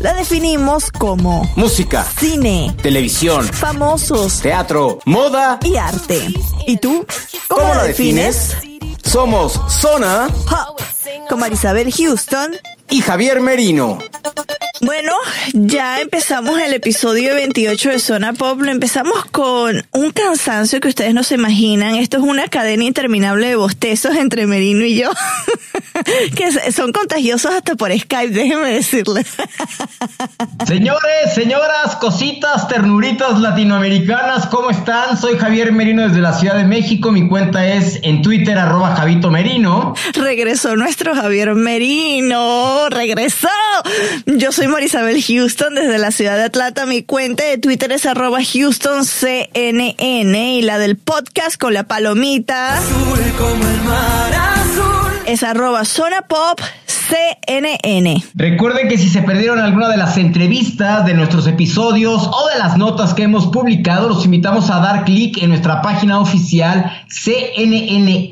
la definimos como Música, cine, televisión, famosos teatro, moda. y arte. ¿Y tú? ¿Cómo, ¿Cómo la defines? Somos Zona Pop, con Marisabel Houston. y Javier Merino. Bueno, ya empezamos el episodio 28 de Zona Pop. Lo empezamos con un cansancio que ustedes no se imaginan. Esto es una cadena interminable de bostezos entre Merino y yo, que son contagiosos hasta por Skype, déjenme decirles. Señores, señoras, cositas, ternuritas latinoamericanas, ¿cómo están? Soy Javier Merino desde la Ciudad de México. Mi cuenta es en Twitter, arroba Javito Merino. Regresó nuestro Javier Merino, regresó. Yo soy Marisabel Houston desde la ciudad de Atlanta. Mi cuenta de Twitter es arroba HoustonCNN y la del podcast con la palomita es arroba Zona Pop CNN. Recuerden que si se perdieron alguna de las entrevistas de nuestros episodios o de las notas que hemos publicado, los invitamos a dar clic en nuestra página oficial cnne.com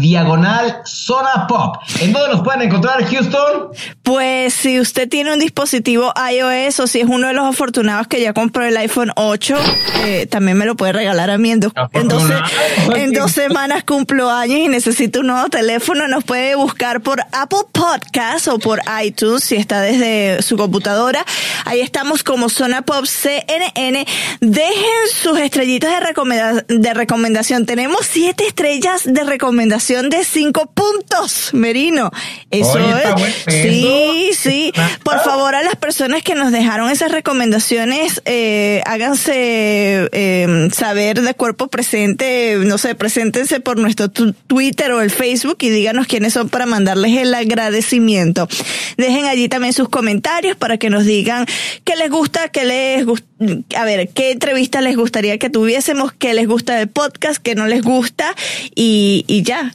diagonal zona pop. ¿En dónde nos pueden encontrar, Houston? Pues si usted tiene un dispositivo iOS o si es uno de los afortunados que ya compró el iPhone 8, eh, también me lo puede regalar a mí. En dos, en en dos semanas cumplo años y necesito un nuevo teléfono. Nos puede buscar por Apple Podcast o por iTunes si está desde su computadora. Ahí estamos como Zona Pop CNN. Dejen sus estrellitas de, recomenda de recomendación. Tenemos siete estrellas de recomendación de cinco puntos, Merino. Eso Oye, es. Sí, sí. Por favor, a las personas que nos dejaron esas recomendaciones, eh, háganse eh, saber de cuerpo presente, no sé, preséntense por nuestro Twitter o el Facebook y díganos quiénes son para mandarles el agradecimiento. Dejen allí también sus comentarios para que nos digan qué les gusta, qué les gusta, a ver, qué entrevista les gustaría que tuviésemos, qué les gusta del podcast, qué no les gusta y, y ya.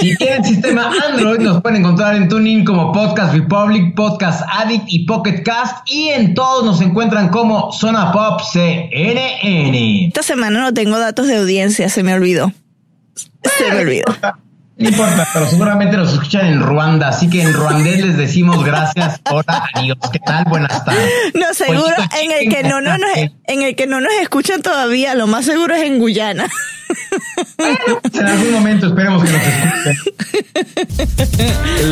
Si tienen sistema Android, nos pueden encontrar en TuneIn como Podcast Republic, Podcast Addict y Pocket Cast. Y en todos nos encuentran como Zona Pop CNN. Esta semana no tengo datos de audiencia, se me olvidó. Se me olvidó. No importa, pero seguramente nos escuchan en Ruanda, así que en ruandés les decimos gracias, hola, adiós, ¿qué tal? Buenas tardes. No, seguro Pollito en el que no, no nos, en el que no nos escuchan todavía, lo más seguro es en Guyana. En algún momento esperemos que nos escuchen.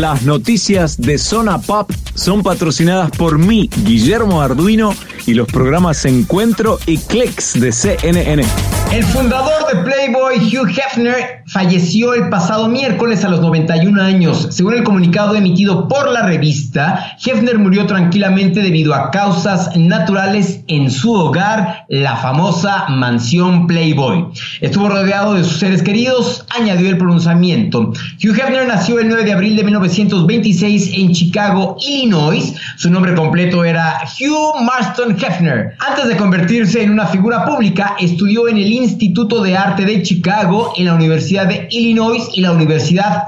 Las noticias de Zona Pop son patrocinadas por mí, Guillermo Arduino, y los programas Encuentro y Clicks de CNN. El fundador de Playboy, Hugh Hefner, falleció el pasado miércoles a los 91 años. Según el comunicado emitido por la revista, Hefner murió tranquilamente debido a causas naturales en su hogar, la famosa mansión Playboy. Estuvo rodeado de sus seres queridos, añadió el pronunciamiento. Hugh Hefner nació el 9 de abril de 1926 en Chicago, Illinois. Su nombre completo era Hugh Marston Hefner. Antes de convertirse en una figura pública, estudió en el Instituto de Arte de Chicago, en la Universidad de Illinois y la Universidad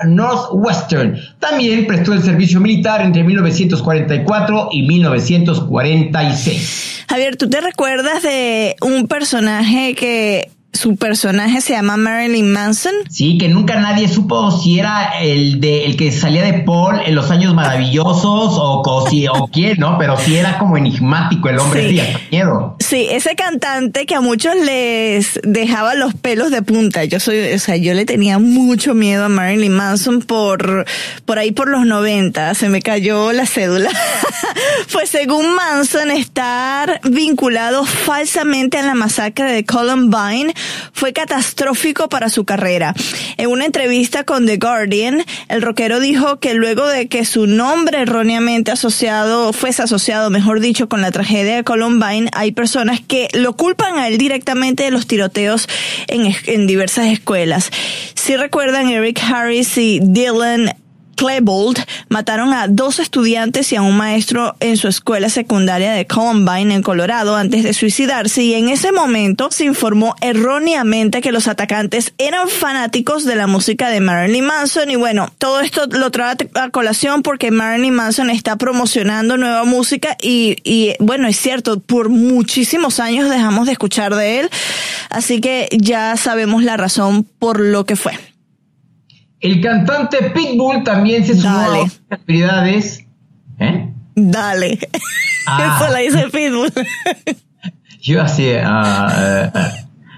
Northwestern. También prestó el servicio militar entre 1944 y 1946. Javier, ¿tú te recuerdas de un personaje que su personaje se llama Marilyn Manson. Sí, que nunca nadie supo si era el de el que salía de Paul en los años maravillosos o, o, o quién, ¿no? Pero sí era como enigmático el hombre, sí, miedo. Sí, ese cantante que a muchos les dejaba los pelos de punta. Yo soy, o sea, yo le tenía mucho miedo a Marilyn Manson por, por ahí por los 90. Se me cayó la cédula. pues según Manson, estar vinculado falsamente a la masacre de Columbine fue catastrófico para su carrera. En una entrevista con The Guardian, el rockero dijo que luego de que su nombre erróneamente asociado, fuese asociado, mejor dicho, con la tragedia de Columbine, hay personas que lo culpan a él directamente de los tiroteos en, en diversas escuelas. Si recuerdan, Eric Harris y Dylan Klebold mataron a dos estudiantes y a un maestro en su escuela secundaria de Columbine en Colorado antes de suicidarse. Y en ese momento se informó erróneamente que los atacantes eran fanáticos de la música de Marilyn Manson. Y bueno, todo esto lo trae a colación porque Marilyn Manson está promocionando nueva música y, y bueno, es cierto, por muchísimos años dejamos de escuchar de él, así que ya sabemos la razón por lo que fue. El cantante Pitbull también se sumó a las actividades. ¿Eh? Dale. Ah. Eso la dice Pitbull. Yo así. Uh,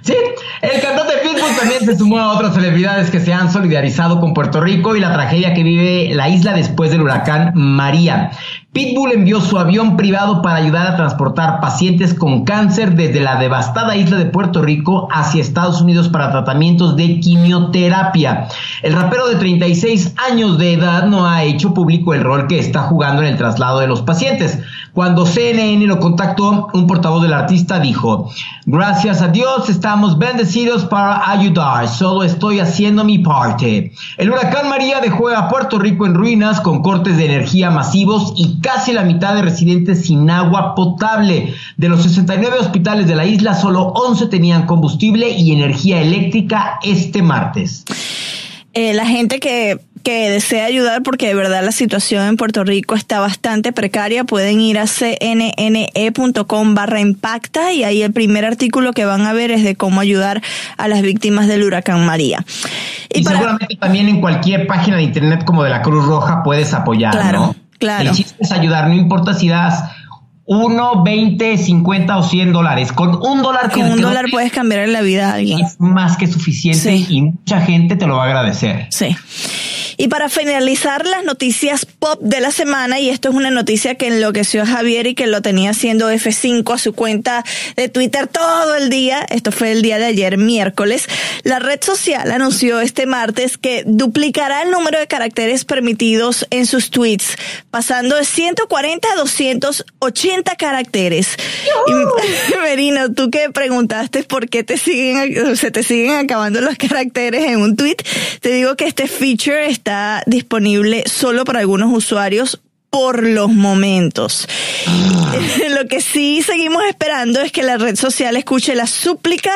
Sí, el cantante Pitbull también se sumó a otras celebridades que se han solidarizado con Puerto Rico y la tragedia que vive la isla después del huracán María. Pitbull envió su avión privado para ayudar a transportar pacientes con cáncer desde la devastada isla de Puerto Rico hacia Estados Unidos para tratamientos de quimioterapia. El rapero de 36 años de edad no ha hecho público el rol que está jugando en el traslado de los pacientes. Cuando CNN lo contactó, un portavoz del artista dijo, gracias a Dios estamos bendecidos para ayudar, solo estoy haciendo mi parte. El huracán María dejó a Puerto Rico en ruinas con cortes de energía masivos y casi la mitad de residentes sin agua potable. De los 69 hospitales de la isla, solo 11 tenían combustible y energía eléctrica este martes. Eh, la gente que, que desea ayudar, porque de verdad la situación en Puerto Rico está bastante precaria, pueden ir a cnne.com barra impacta y ahí el primer artículo que van a ver es de cómo ayudar a las víctimas del huracán María. Y, seguramente también en cualquier página de internet como de la Cruz Roja puedes apoyar, claro, ¿no? Claro. El chiste es ayudar, no importa si das 1, 20, 50 o 100 dólares. Con un dólar Con un dólar puedes cambiar la vida a alguien. Es más que suficiente y mucha gente te lo va a agradecer. Sí. Y para finalizar las noticias pop de la semana, y esto es una noticia que enloqueció a Javier y que lo tenía haciendo F5 a su cuenta de Twitter todo el día, esto fue el día de ayer, miércoles, la red social anunció este martes que duplicará el número de caracteres permitidos en sus tweets, pasando de 140 a 280 caracteres. Y, Merino, tú que preguntaste por qué te siguen, se te siguen acabando los caracteres en un tweet, te digo que este feature está disponible solo para algunos usuarios por los momentos. Lo que sí seguimos esperando es que la red social escuche la súplica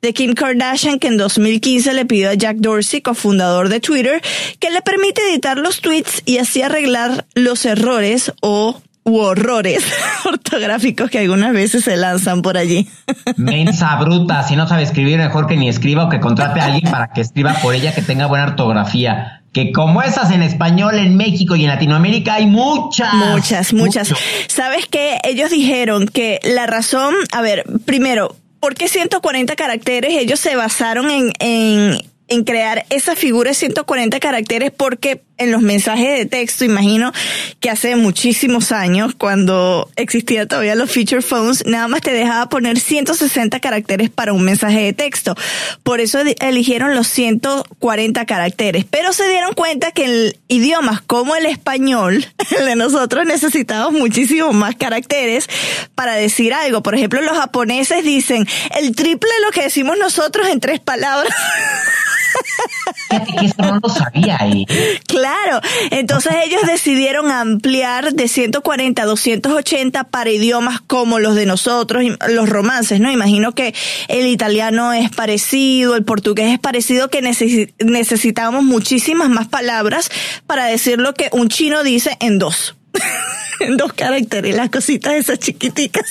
de Kim Kardashian que en 2015 le pidió a Jack Dorsey, cofundador de Twitter, que le permite editar los tweets y así arreglar los errores o u horrores ortográficos que algunas veces se lanzan por allí. Mensa bruta, si no sabe escribir, mejor que ni escriba o que contrate a alguien para que escriba por ella que tenga buena ortografía que como esas en español en México y en Latinoamérica hay muchas. Muchas, muchas. ¿Sabes qué? Ellos dijeron que la razón, a ver, primero, ¿por qué 140 caracteres? Ellos se basaron en, en, en crear esa figura de 140 caracteres porque en los mensajes de texto, imagino que hace muchísimos años, cuando existía todavía los feature phones, nada más te dejaba poner 160 caracteres para un mensaje de texto. Por eso eligieron los 140 caracteres. Pero se dieron cuenta que en idiomas como el español, el de nosotros necesitamos muchísimos más caracteres para decir algo. Por ejemplo, los japoneses dicen el triple de lo que decimos nosotros en tres palabras. Sabía. ahí. Claro, entonces ellos decidieron ampliar de 140 a 280 para idiomas como los de nosotros, los romances, ¿no? Imagino que el italiano es parecido, el portugués es parecido, que necesitamos muchísimas más palabras para decir lo que un chino dice en dos. en dos caracteres, las cositas esas chiquiticas.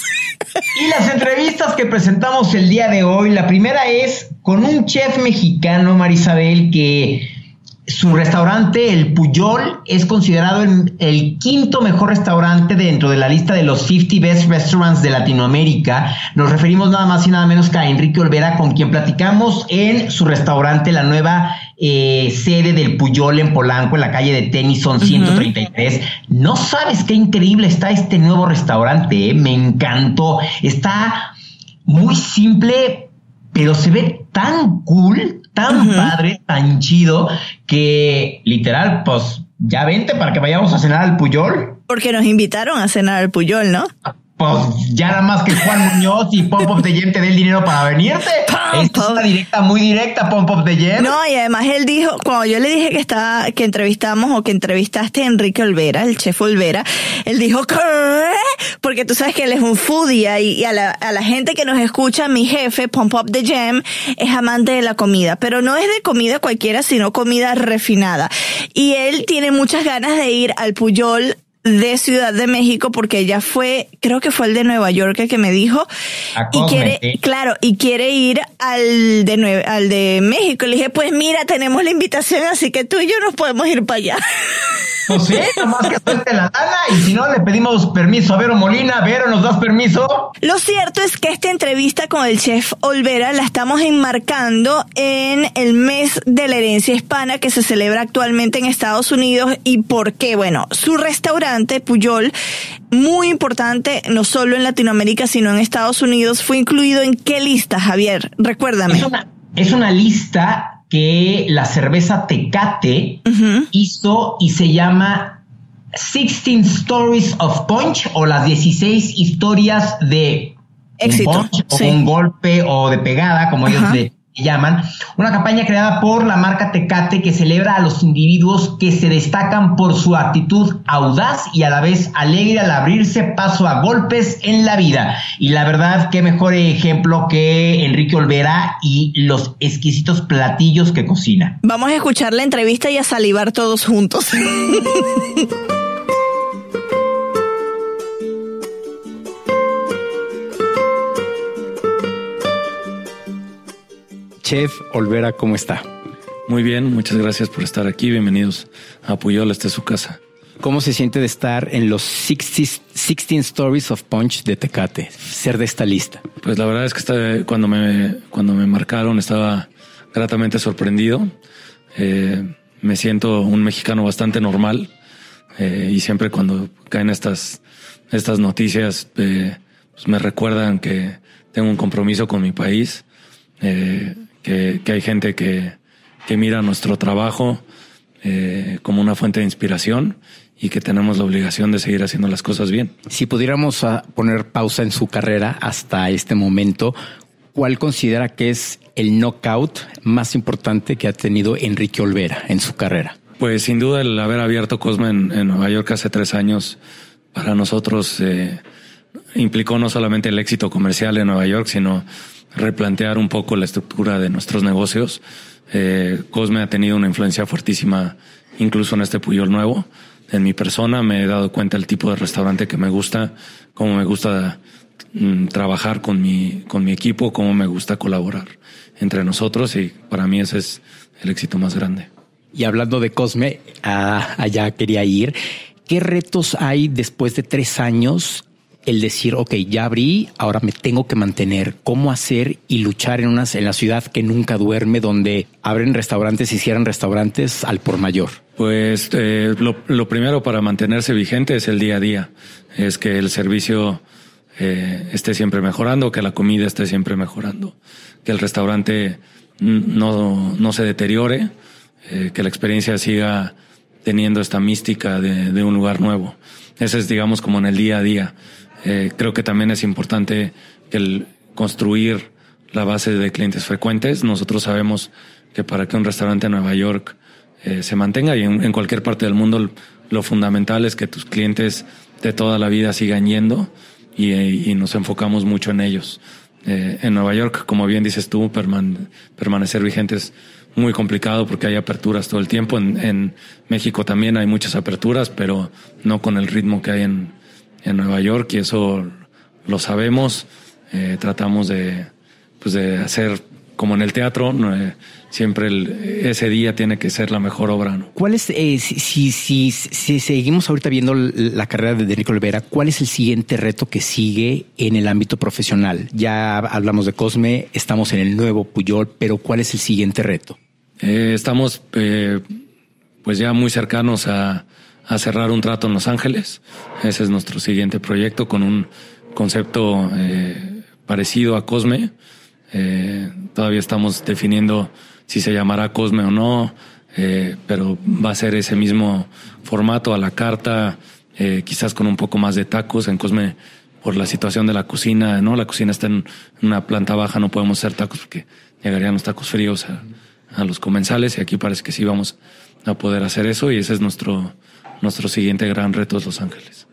Y las entrevistas que presentamos el día de hoy, la primera es con un chef mexicano, Marisabel, que su restaurante, el Puyol, es considerado el, quinto mejor restaurante dentro de la lista de los 50 Best Restaurants de Latinoamérica. Nos referimos nada más y nada menos que a Enrique Olvera, con quien platicamos en su restaurante, la nueva eh, sede del Puyol en Polanco, en la calle de Tennyson 133. No sabes qué increíble está este nuevo restaurante, eh? me encantó. Está muy simple, pero se ve tan cool, tan padre, tan chido, que literal, pues ya vente para que vayamos a cenar al Puyol. Porque nos invitaron a cenar al Puyol, ¿no? Pues ya nada más que Juan Muñoz y Pop Pop de Yen te el dinero para venirte. es una directa, muy directa, Pop Pop de Yen. No, y además él dijo, cuando yo le dije que estaba, que entrevistamos o que entrevistaste a Enrique Olvera, el chef Olvera, él dijo, ¿qué? Porque tú sabes que él es un foodie y, a, la, a la gente que nos escucha, mi jefe, Pop Pop de Jam, es amante de la comida, pero no es de comida cualquiera, sino comida refinada. Y él tiene muchas ganas de ir al Puyol de Ciudad de México porque ella fue, creo que fue el de Nueva York el que me dijo y quiere, claro, y quiere ir al de al de México. Le dije, pues mira, tenemos la invitación, así que tú y yo nos podemos ir para allá. Pues sí, nomás que suelte la lana y si no le pedimos permiso a Vero Molina, Vero, ¿nos das permiso? Lo cierto es que esta entrevista con el chef Olvera la estamos enmarcando en el mes de la herencia hispana que se celebra actualmente en Estados Unidos y por qué, bueno, su restaurante Puyol muy importante, no solo en Latinoamérica, sino en Estados Unidos, fue incluido en qué lista, Javier? Recuérdame. Es una, es una lista que la cerveza Tecate hizo y se llama 16 Stories of Punch o las 16 historias de Éxito, un punch, o un golpe o de pegada, como ellos le, llaman, una campaña creada por la marca Tecate que celebra a los individuos que se destacan por su actitud audaz y a la vez alegre al abrirse paso a golpes en la vida. Y la verdad, qué mejor ejemplo que Enrique Olvera y los exquisitos platillos que cocina. Vamos a escuchar la entrevista y a salivar todos juntos. Chef Olvera, ¿cómo está? Muy bien, muchas gracias por estar aquí. Bienvenidos a Puyol, esta es su casa. ¿Cómo se siente de estar en los 16 Stories of Punch de Tecate, ser de esta lista? Pues la verdad es que cuando, me, cuando me marcaron estaba gratamente sorprendido. Eh, me siento un mexicano bastante normal eh, y siempre cuando caen estas, estas noticias eh, pues me recuerdan que tengo un compromiso con mi país que, hay gente que, que, mira nuestro trabajo eh, como una fuente de inspiración y que tenemos la obligación de seguir haciendo las cosas bien. Si pudiéramos ah, poner pausa en su carrera hasta este momento, ¿cuál considera que es el knockout más importante que ha tenido Enrique Olvera en su carrera? Pues sin duda el haber abierto Cosme en, Nueva York hace tres años para nosotros eh, implicó no solamente el éxito comercial en Nueva York, sino replantear un poco la estructura de nuestros negocios. Eh, Cosme ha tenido una influencia fuertísima incluso en este Puyol nuevo. En mi persona me he dado cuenta del tipo de restaurante que me gusta, cómo me gusta mm, trabajar con mi, con mi equipo, cómo me gusta colaborar entre nosotros y para mí ese es el éxito más grande. Y hablando de Cosme, ah, allá quería ir. ¿Qué retos hay después de tres años el decir, ok, ya abrí, ahora me tengo que mantener, cómo hacer y luchar en, una, en la ciudad que nunca duerme, donde abren restaurantes y cierran restaurantes al por mayor? Pues eh, lo, primero para mantenerse vigente es el día a día, es que el servicio eh, esté siempre mejorando, que la comida esté siempre mejorando, que el restaurante no, no se deteriore, eh, que la experiencia siga teniendo esta mística de, de un lugar nuevo. Ese es, digamos, como en el día a día. Eh, creo que también es importante el construir la base de clientes frecuentes. Nosotros sabemos que para que un restaurante en Nueva York eh, se mantenga y en, cualquier parte del mundo lo fundamental es que tus clientes de toda la vida sigan yendo y, nos enfocamos mucho en ellos. Eh, en Nueva York, como bien dices tú, permanecer vigente es muy complicado porque hay aperturas todo el tiempo. En, en México también hay muchas aperturas, pero no con el ritmo que hay en, en Nueva York y eso lo sabemos. Eh, tratamos de, pues de hacer como en el teatro, eh, siempre ese día tiene que ser la mejor obra. ¿no? ¿Cuál es, eh, si, si, si, seguimos ahorita viendo la carrera de Enrique Olvera, cuál es el siguiente reto que sigue en el ámbito profesional? Ya hablamos de Cosme, estamos en el nuevo Puyol, pero ¿cuál es el siguiente reto? Eh, estamos pues ya muy cercanos a, a, cerrar un trato en Los Ángeles. Ese es nuestro siguiente proyecto con un concepto parecido a Cosme eh, todavía estamos definiendo si se llamará Cosme o no, eh, pero va a ser ese mismo formato a la carta, eh, quizás con un poco más de tacos. En Cosme, por la situación de la cocina, ¿no? La cocina está en una planta baja, no podemos hacer tacos porque llegarían los tacos fríos a, a los comensales y aquí parece que sí vamos a poder hacer eso y ese es nuestro, nuestro siguiente gran reto de Los Ángeles.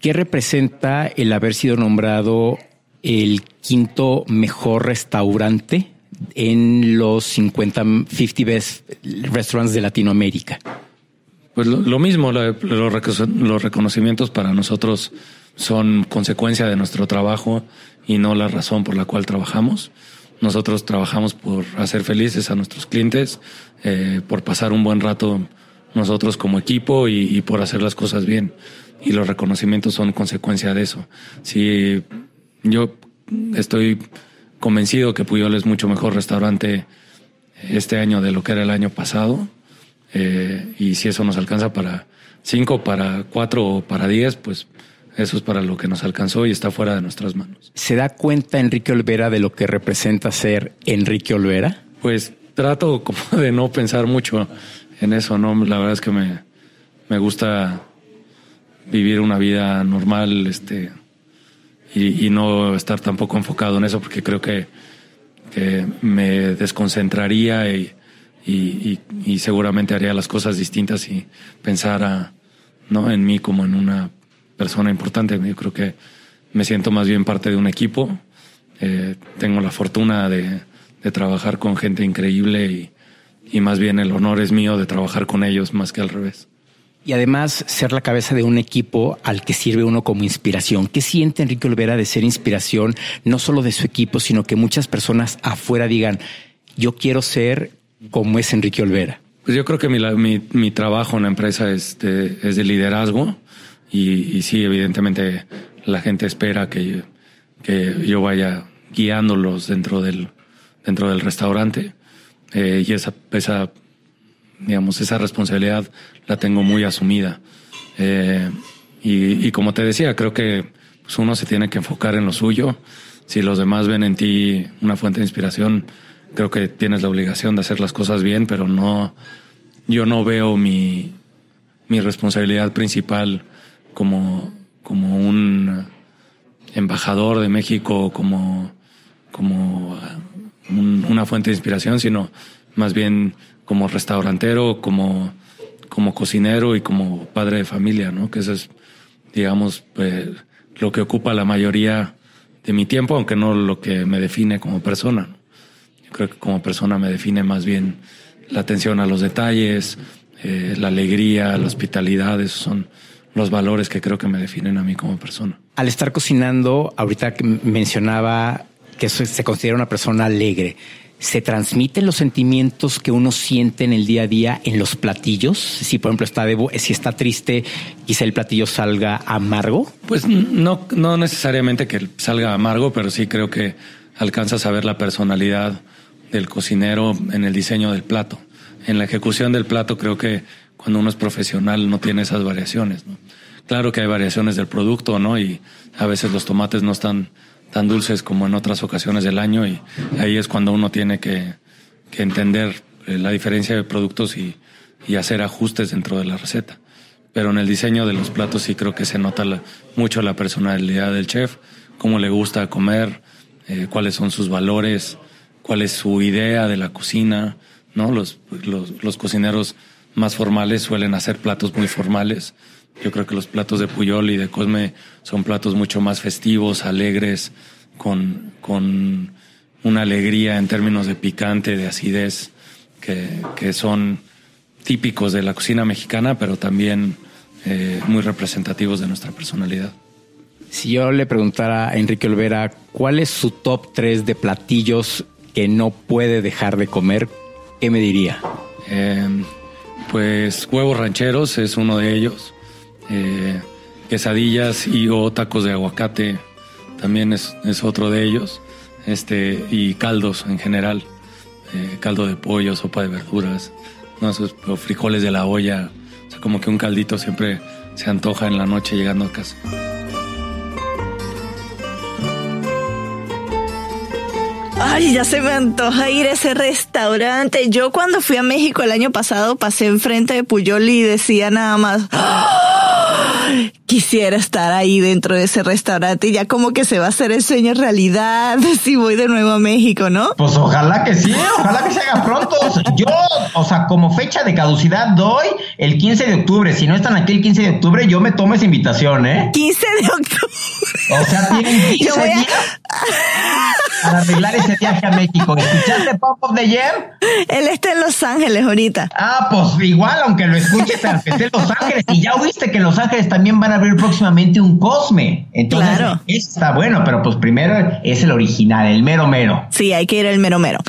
¿Qué representa el haber sido nombrado el quinto mejor restaurante en los 50, 50 best restaurants de Latinoamérica. Pues lo, mismo, los reconocimientos para nosotros son consecuencia de nuestro trabajo y no la razón por la cual trabajamos. Nosotros trabajamos por hacer felices a nuestros clientes, eh, por pasar un buen rato nosotros como equipo y, y, por hacer las cosas bien. Y los reconocimientos son consecuencia de eso. Si yo estoy convencido que Puyol es mucho mejor restaurante este año de lo que era el año pasado. Eh, y si eso nos alcanza para cinco, para cuatro o para diez, pues eso es para lo que nos alcanzó y está fuera de nuestras manos. ¿Se da cuenta Enrique Olvera de lo que representa ser Enrique Olvera? Pues trato como de no pensar mucho en eso, ¿no? La verdad es que me, me gusta vivir una vida normal, este, y, no estar tampoco enfocado en eso porque creo que, me desconcentraría y, y, seguramente haría las cosas distintas y pensara ¿no? en mí como en una persona importante. Yo creo que me siento más bien parte de un equipo. Eh, tengo la fortuna de, de, trabajar con gente increíble y, más bien el honor es mío de trabajar con ellos más que al revés y además ser la cabeza de un equipo al que sirve uno como inspiración. ¿Qué siente Enrique Olvera de ser inspiración no solo de su equipo, sino que muchas personas afuera digan, yo quiero ser como es Enrique Olvera? Pues yo creo que mi, mi, trabajo en la empresa es de, es de liderazgo y, y, sí, evidentemente la gente espera que, que yo vaya guiándolos dentro del, dentro del restaurante eh, y esa, esa digamos, esa responsabilidad la tengo muy asumida. Eh, y, como te decía, creo que pues, uno se tiene que enfocar en lo suyo. Si los demás ven en ti una fuente de inspiración, creo que tienes la obligación de hacer las cosas bien, pero no, yo no veo mi, mi responsabilidad principal como, como un embajador de México, como, como una fuente de inspiración, sino más bien como restaurantero, como, como cocinero y como padre de familia, ¿no? Que eso es, digamos, pues, lo que ocupa la mayoría de mi tiempo, aunque no lo que me define como persona. Creo que como persona me define más bien la atención a los detalles, eh, la alegría, la hospitalidad, esos son los valores que creo que me definen a mí como persona. Al estar cocinando, ahorita mencionaba que se considera una persona alegre se transmiten los sentimientos que uno siente en el día a día en los platillos. Si por ejemplo está si está triste, quizá el platillo salga amargo. Pues no, no necesariamente que salga amargo, pero sí creo que alcanzas a ver la personalidad del cocinero en el diseño del plato. En la ejecución del plato creo que cuando uno es profesional no tiene esas variaciones. Claro que hay variaciones del producto, ¿no? Y a veces los tomates no están tan dulces como en otras ocasiones del año y ahí es cuando uno tiene que, entender eh, la diferencia de productos y, hacer ajustes dentro de la receta. Pero en el diseño de los platos sí creo que se nota mucho la personalidad del chef, cómo le gusta comer, eh, cuáles son sus valores, cuál es su idea de la cocina, ¿no? Los cocineros más formales suelen hacer platos muy formales yo creo que los platos de Puyol y de Cosme son platos mucho más festivos, alegres, con, con una alegría en términos de picante, de acidez, que, que son típicos de la cocina mexicana, pero también eh, muy representativos de nuestra personalidad. Si yo le preguntara a Enrique Olvera cuál es su top 3 de platillos que no puede dejar de comer, ¿qué me diría? Em, pues huevos rancheros es uno de ellos. Eh, quesadillas y o tacos de aguacate también es, otro de ellos. Este, y caldos en general. Eh, caldo de pollo, sopa de verduras, no, frijoles de la olla. O sea, como que un caldito siempre se antoja en la noche llegando a casa. Ay, ya se me antoja ir a ese restaurante. Yo cuando fui a México el año pasado pasé enfrente de Puyol y decía nada más, quisiera estar ahí dentro de ese restaurante y ya como que se va a hacer el sueño realidad si voy de nuevo a México, ¿no? Pues ojalá que sí, ojalá que se haga pronto. Yo, o sea, como fecha de caducidad doy el 15 de octubre. Si no están aquí el 15 de octubre, yo me tomo esa invitación, ¿eh? 15 de octubre. O sea, tienen 15 días para arreglar ese viaje a México. ¿Escuchaste Pop of the Year? Él está en Los Ángeles ahorita. Ah, pues igual, aunque lo escuches, aunque esté en Los Ángeles. Y ya oíste que Los Ángeles también van a abrir próximamente un Cosme. Entonces, claro. está bueno, pero pues primero es el original, el mero mero. Sí, hay que ir al mero mero.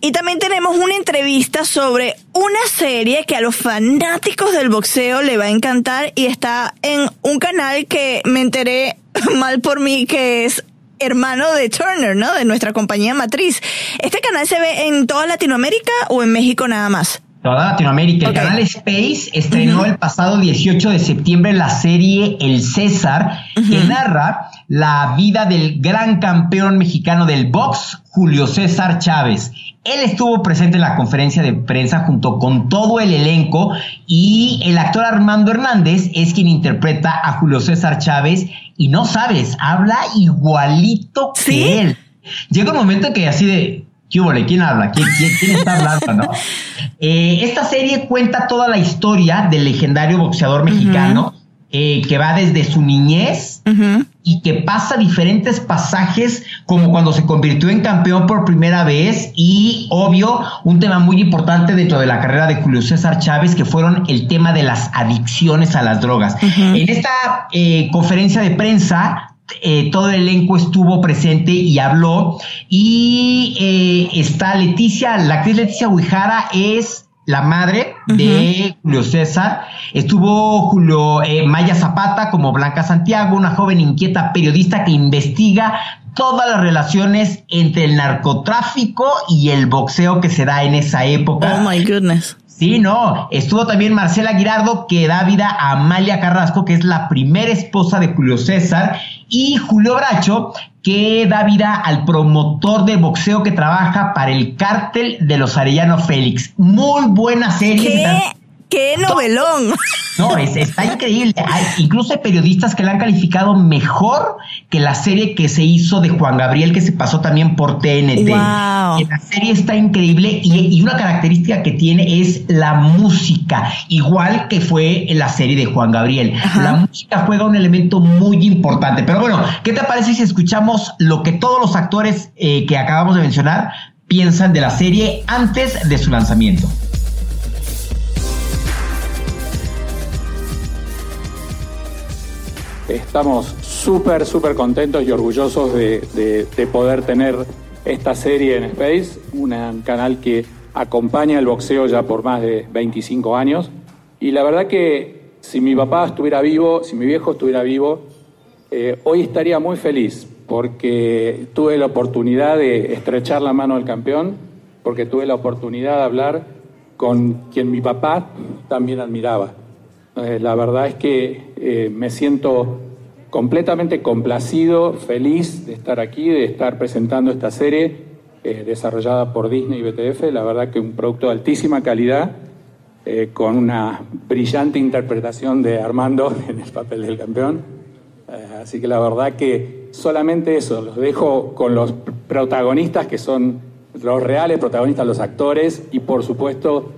Y también tenemos una entrevista sobre una serie que a los fanáticos del boxeo le va a encantar y está en un canal que me enteré mal por mí que es hermano de Turner, ¿no? De nuestra compañía matriz. ¿Este canal se ve en toda Latinoamérica o en México nada más? Toda Latinoamérica. El canal Space estrenó el pasado 18 de septiembre la serie El César, que narra la vida del gran campeón mexicano del box, Julio César Chávez. Él estuvo presente en la conferencia de prensa junto con todo el elenco y el actor Armando Hernández es quien interpreta a Julio César Chávez y no sabes, habla igualito que él. Llega un momento que así de, ¿qué hubo? ¿Quién habla? ¿Quién, está hablando? ¿no? Eh, esta serie cuenta toda la historia del legendario boxeador mexicano eh, que va desde su niñez y que pasa diferentes pasajes como cuando se convirtió en campeón por primera vez y obvio un tema muy importante dentro de la carrera de Julio César Chávez que fueron el tema de las adicciones a las drogas. En esta eh, conferencia de prensa eh, todo el elenco estuvo presente y habló. Y está Leticia, la actriz Leticia Huijara es la madre de Julio César. Estuvo Julio eh, Maya Zapata como Blanca Santiago, una joven inquieta periodista que investiga todas las relaciones entre el narcotráfico y el boxeo que se da en esa época. Oh my goodness. Sí, no. Estuvo también Marcela Girardo, que da vida a Amalia Carrasco, que es la primera esposa de Julio César, y Julio Bracho, que da vida al promotor de boxeo que trabaja para el cártel de los Arellano Félix. Muy buena serie. ¡Qué novelón! No, es, está increíble. incluso hay periodistas que la han calificado mejor que la serie que se hizo de Juan Gabriel, que se pasó también por TNT. Wow. La serie está increíble y, una característica que tiene es la música, igual que fue en la serie de Juan Gabriel. La música juega un elemento muy importante. Pero bueno, ¿qué te parece si escuchamos lo que todos los actores eh, que acabamos de mencionar piensan de la serie antes de su lanzamiento? Estamos súper, súper contentos y orgullosos de, poder tener esta serie en Space, un canal que acompaña el boxeo ya por más de 25 años. Y la verdad que si mi papá estuviera vivo, si mi viejo estuviera vivo, eh, hoy estaría muy feliz porque tuve la oportunidad de estrechar la mano al campeón, porque tuve la oportunidad de hablar con quien mi papá también admiraba. Eh, la verdad es que eh, me siento completamente complacido, feliz de estar aquí, de estar presentando esta serie eh, desarrollada por Disney y BTF. La verdad que un producto de altísima calidad, con una brillante interpretación de Armando en el papel del campeón. así que la verdad que solamente eso, los dejo con los protagonistas que son los reales protagonistas, los actores y por supuesto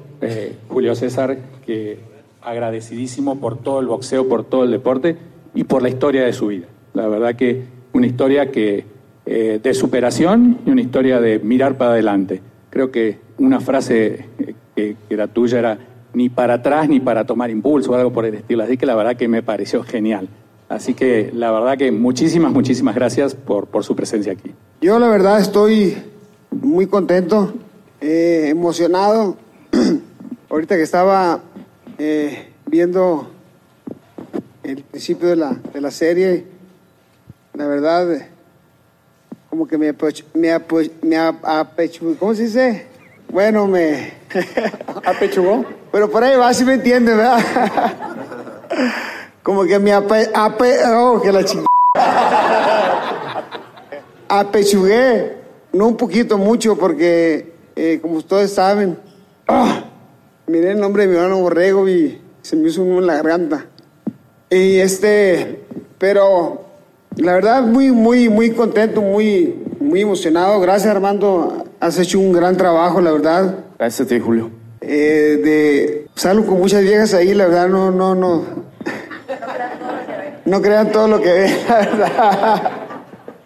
Julio César, que agradecidísimo por todo el boxeo, por todo el deporte y por la historia de su vida. La verdad que una historia que, eh, de superación y una historia de mirar para adelante. Creo que una frase eh, que, era tuya era ni para atrás ni para tomar impulso o algo por el estilo. Así que la verdad que me pareció genial. Así que la verdad que muchísimas, muchísimas gracias por, por su presencia aquí. Yo la verdad estoy muy contento, eh, emocionado. Ahorita que estaba eh, viendo el principio de la, de la serie, la verdad, como que me, me, me apechugó, ¿cómo se dice? Bueno, me... ¿Apechugó? Pero por ahí va, si me entiende, ¿verdad? como que me ape... ape oh, que la Apechugué, no un poquito, mucho, porque eh, como ustedes saben. miré el nombre de mi hermano Borrego y se me hizo uno en la garganta. Y este, pero la verdad muy, muy, muy contento, muy, muy emocionado. Gracias Armando, has hecho un gran trabajo, la verdad. Gracias a ti, Julio. Eh, de salgo con muchas viejas ahí, la verdad no, no, no. No crean todo lo que ven, la verdad.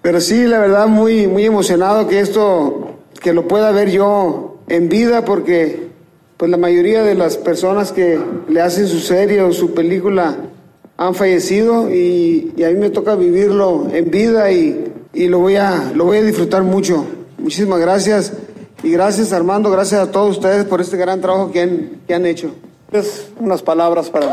Pero sí, la verdad, muy, muy emocionado que esto, que lo pueda ver yo en vida, porque pues la mayoría de las personas que le hacen su serie o su película han fallecido y, a mí me toca vivirlo en vida y, lo, voy a, lo voy a disfrutar mucho. Muchísimas gracias y gracias Armando, gracias a todos ustedes por este gran trabajo que han, que han hecho. Es unas palabras para...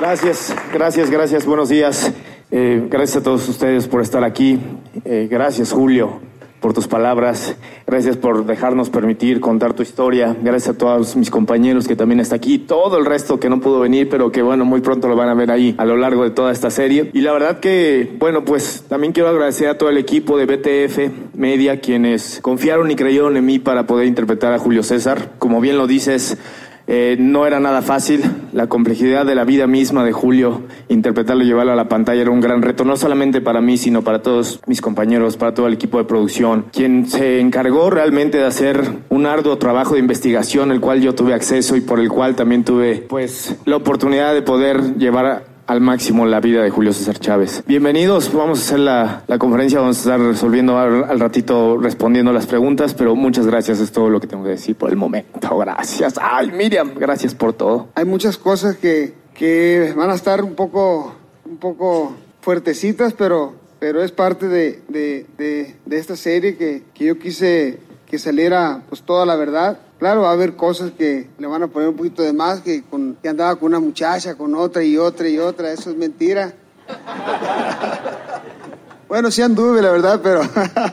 Gracias, gracias, gracias, buenos días. Eh, gracias a todos ustedes por estar aquí. Eh, gracias, Julio por tus palabras, gracias por dejarnos permitir contar tu historia, gracias a todos mis compañeros que también está aquí, todo el resto que no pudo venir, pero que bueno, muy pronto lo van a ver ahí a lo largo de toda esta serie. Y la verdad que, bueno, pues también quiero agradecer a todo el equipo de BTF Media, quienes confiaron y creyeron en mí para poder interpretar a Julio César. Como bien lo dices, eh, no era nada fácil, la complejidad de la vida misma de Julio, interpretarlo y llevarlo a la pantalla era un gran reto, no solamente para mí, sino para todos mis compañeros, para todo el equipo de producción, quien se encargó realmente de hacer un arduo trabajo de investigación, el cual yo tuve acceso y por el cual también tuve pues la oportunidad de poder llevar al máximo la vida de Julio César Chávez. Bienvenidos, vamos a hacer la, conferencia, vamos a estar resolviendo al, ratito, respondiendo las preguntas, pero muchas gracias, es todo lo que tengo que decir por el momento. Gracias. Ay, Miriam, gracias por todo. Hay muchas cosas que, que van a estar un poco, un poco fuertecitas, pero, pero es parte de, de, de, esta serie que, que yo quise que saliera pues toda la verdad Claro, va a haber cosas que le van a poner un poquito de más, que, con, que andaba con una muchacha, con otra y otra y otra, eso es mentira. bueno, sí anduve, la verdad, pero,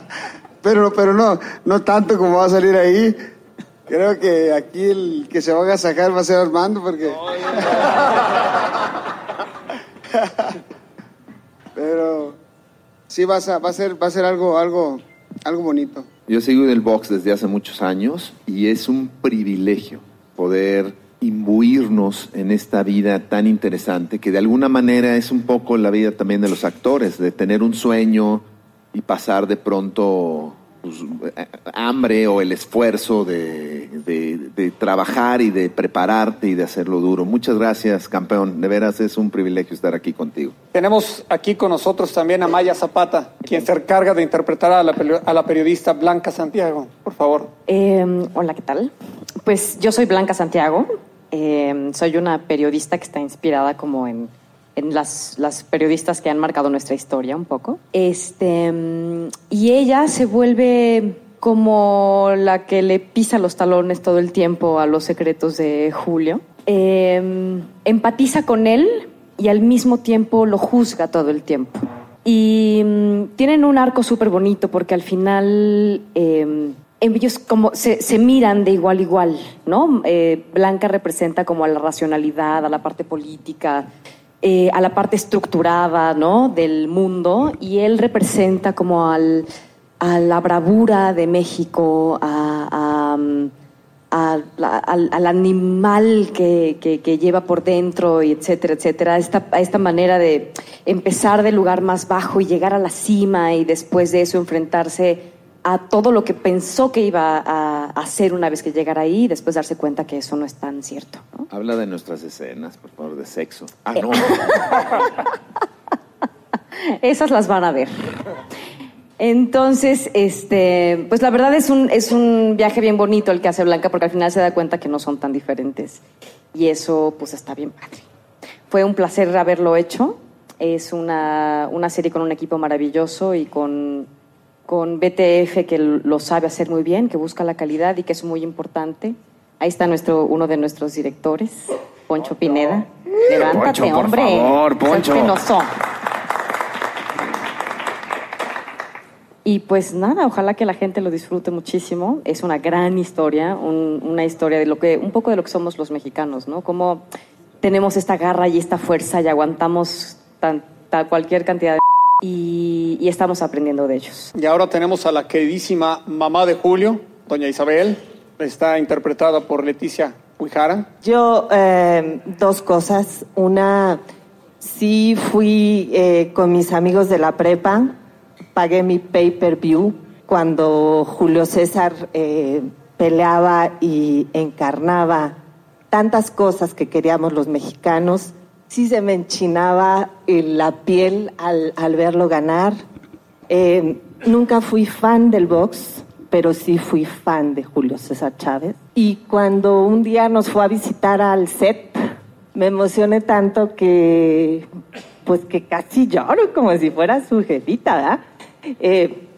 pero, pero no, no tanto como va a salir ahí. Creo que aquí el que se va a sacar va a ser Armando, porque... pero sí va a, va a ser, va a ser algo, algo, algo bonito. Yo sigo en el box desde hace muchos años y es un privilegio poder imbuirnos en esta vida tan interesante que de alguna manera es un poco la vida también de los actores, de tener un sueño y pasar de pronto pues, hambre o el esfuerzo de, trabajar y de prepararte y de hacerlo duro. Muchas gracias, campeón. De veras es un privilegio estar aquí contigo. Tenemos aquí con nosotros también a Maya Zapata, quien se encarga de interpretar a la, periodista Blanca Santiago. Por favor. Em, hola, ¿qué tal? Pues yo soy Blanca Santiago. Em, soy una periodista que está inspirada como en en las, las, periodistas que han marcado nuestra historia un poco. Este, y ella se vuelve como la que le pisa los talones todo el tiempo a los secretos de Julio. Em, empatiza con él y al mismo tiempo lo juzga todo el tiempo. Y mm, tienen un arco súper bonito porque al final em, ellos como se, se, miran de igual a igual, ¿no? Eh, Blanca representa como a la racionalidad, a la parte política, eh, a la parte estructurada ¿no? del mundo y él representa como al, a la bravura de México, a, al, animal que, que, lleva por dentro, y etcétera, etcétera, esta, esta manera de empezar del lugar más bajo y llegar a la cima y después de eso enfrentarse a todo lo que pensó que iba a hacer una vez que llegara ahí y después darse cuenta que eso no es tan cierto. Habla de nuestras escenas, por favor, de sexo. Ah, no. Esas las van a ver. Entonces, este, pues la verdad es un, es un viaje bien bonito el que hace Blanca porque al final se da cuenta que no son tan diferentes. Y eso pues está bien padre. fue un placer haberlo hecho. Es una, una serie con un equipo maravilloso y con, con BTF que lo sabe hacer muy bien, que busca la calidad y que es muy importante. Ahí está nuestro, uno de nuestros directores, Poncho Pineda. Levántate, Poncho, por hombre. favor, Poncho. Sé penoso. Y pues nada, ojalá que la gente lo disfrute muchísimo. Es una gran historia, un- una historia de lo que, un poco de lo que somos los mexicanos, ¿no? Cómo tenemos esta garra y esta fuerza y aguantamos tan, tan- cualquier cantidad de y, y estamos aprendiendo de ellos. Y ahora tenemos a la queridísima mamá de Julio, doña Isabel. Está interpretada por Leticia Huijara. Yo, eh, dos cosas. Una, sí fui eh, con mis amigos de la prepa, pagué mi pay-per-view cuando Julio César eh, peleaba y encarnaba tantas cosas que queríamos los mexicanos. Sí se me enchinaba eh, la piel al, verlo ganar. Eh, nunca fui fan del box, pero sí fui fan de Julio César Chávez. Y cuando un día nos fue a visitar al set, me emocioné tanto que, pues que casi lloro como si fuera su jefita, ¿verdad? Eh,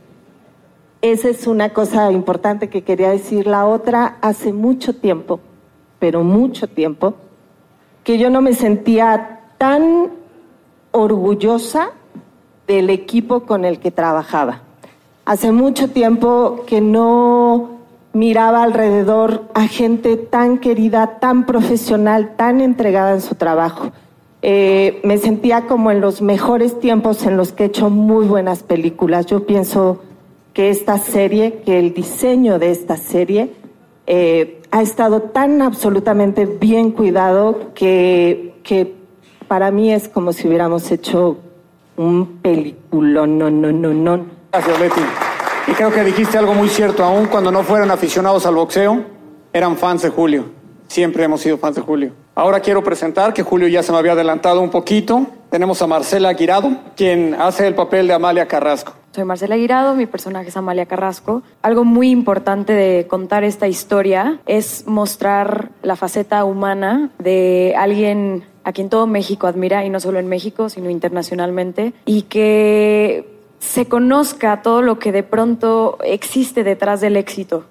esa es una cosa importante que quería decir. La otra, hace mucho tiempo, pero mucho tiempo, que yo no me sentía tan orgullosa del equipo con el que trabajaba. Hace mucho tiempo que no miraba alrededor a gente tan querida, tan profesional, tan entregada en su trabajo. Eh, me sentía como en los mejores tiempos en los que he hecho muy buenas películas. Yo pienso que esta serie, que el diseño de esta serie eh, ha estado tan absolutamente bien cuidado que, que para mí es como si hubiéramos hecho un película, no, no, no, no. Gracias, Leti. Y creo que dijiste algo muy cierto. Aún cuando no fueran aficionados al boxeo, eran fans de Julio. Siempre hemos sido fans de Julio. Ahora quiero presentar, que Julio ya se me había adelantado un poquito. Tenemos a Marcela Guirado, quien hace el papel de Amalia Carrasco. Soy Marcela Guirado, mi personaje es Amalia Carrasco. Algo muy importante de contar esta historia es mostrar la faceta humana de alguien a quien todo México admira, y no solo en México, sino internacionalmente, y que se conozca todo lo que de pronto existe detrás del éxito,